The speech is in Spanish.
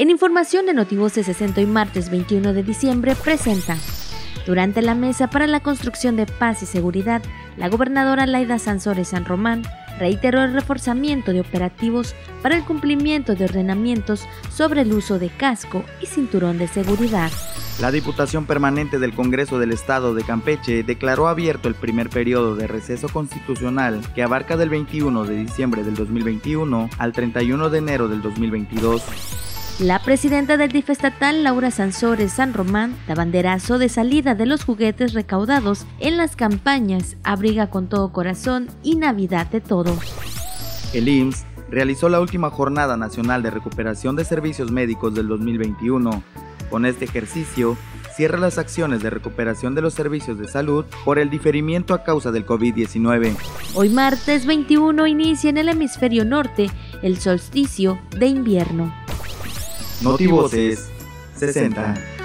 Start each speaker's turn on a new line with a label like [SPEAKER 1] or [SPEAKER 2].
[SPEAKER 1] En información de Notivoce 60 y martes 21 de diciembre presenta. Durante la mesa para la construcción de paz y seguridad, la gobernadora Laida Sansores San Román reiteró el reforzamiento de operativos para el cumplimiento de ordenamientos sobre el uso de casco y cinturón de seguridad.
[SPEAKER 2] La Diputación Permanente del Congreso del Estado de Campeche declaró abierto el primer periodo de receso constitucional que abarca del 21 de diciembre del 2021 al 31 de enero del 2022.
[SPEAKER 1] La presidenta del DIF estatal, Laura Sansores San Román, da banderazo de salida de los juguetes recaudados en las campañas Abriga con todo corazón y Navidad de todos.
[SPEAKER 2] El IMSS realizó la última jornada nacional de recuperación de servicios médicos del 2021. Con este ejercicio, cierra las acciones de recuperación de los servicios de salud por el diferimiento a causa del COVID-19.
[SPEAKER 1] Hoy martes 21 inicia en el hemisferio norte el solsticio de invierno.
[SPEAKER 2] Notivoces 60.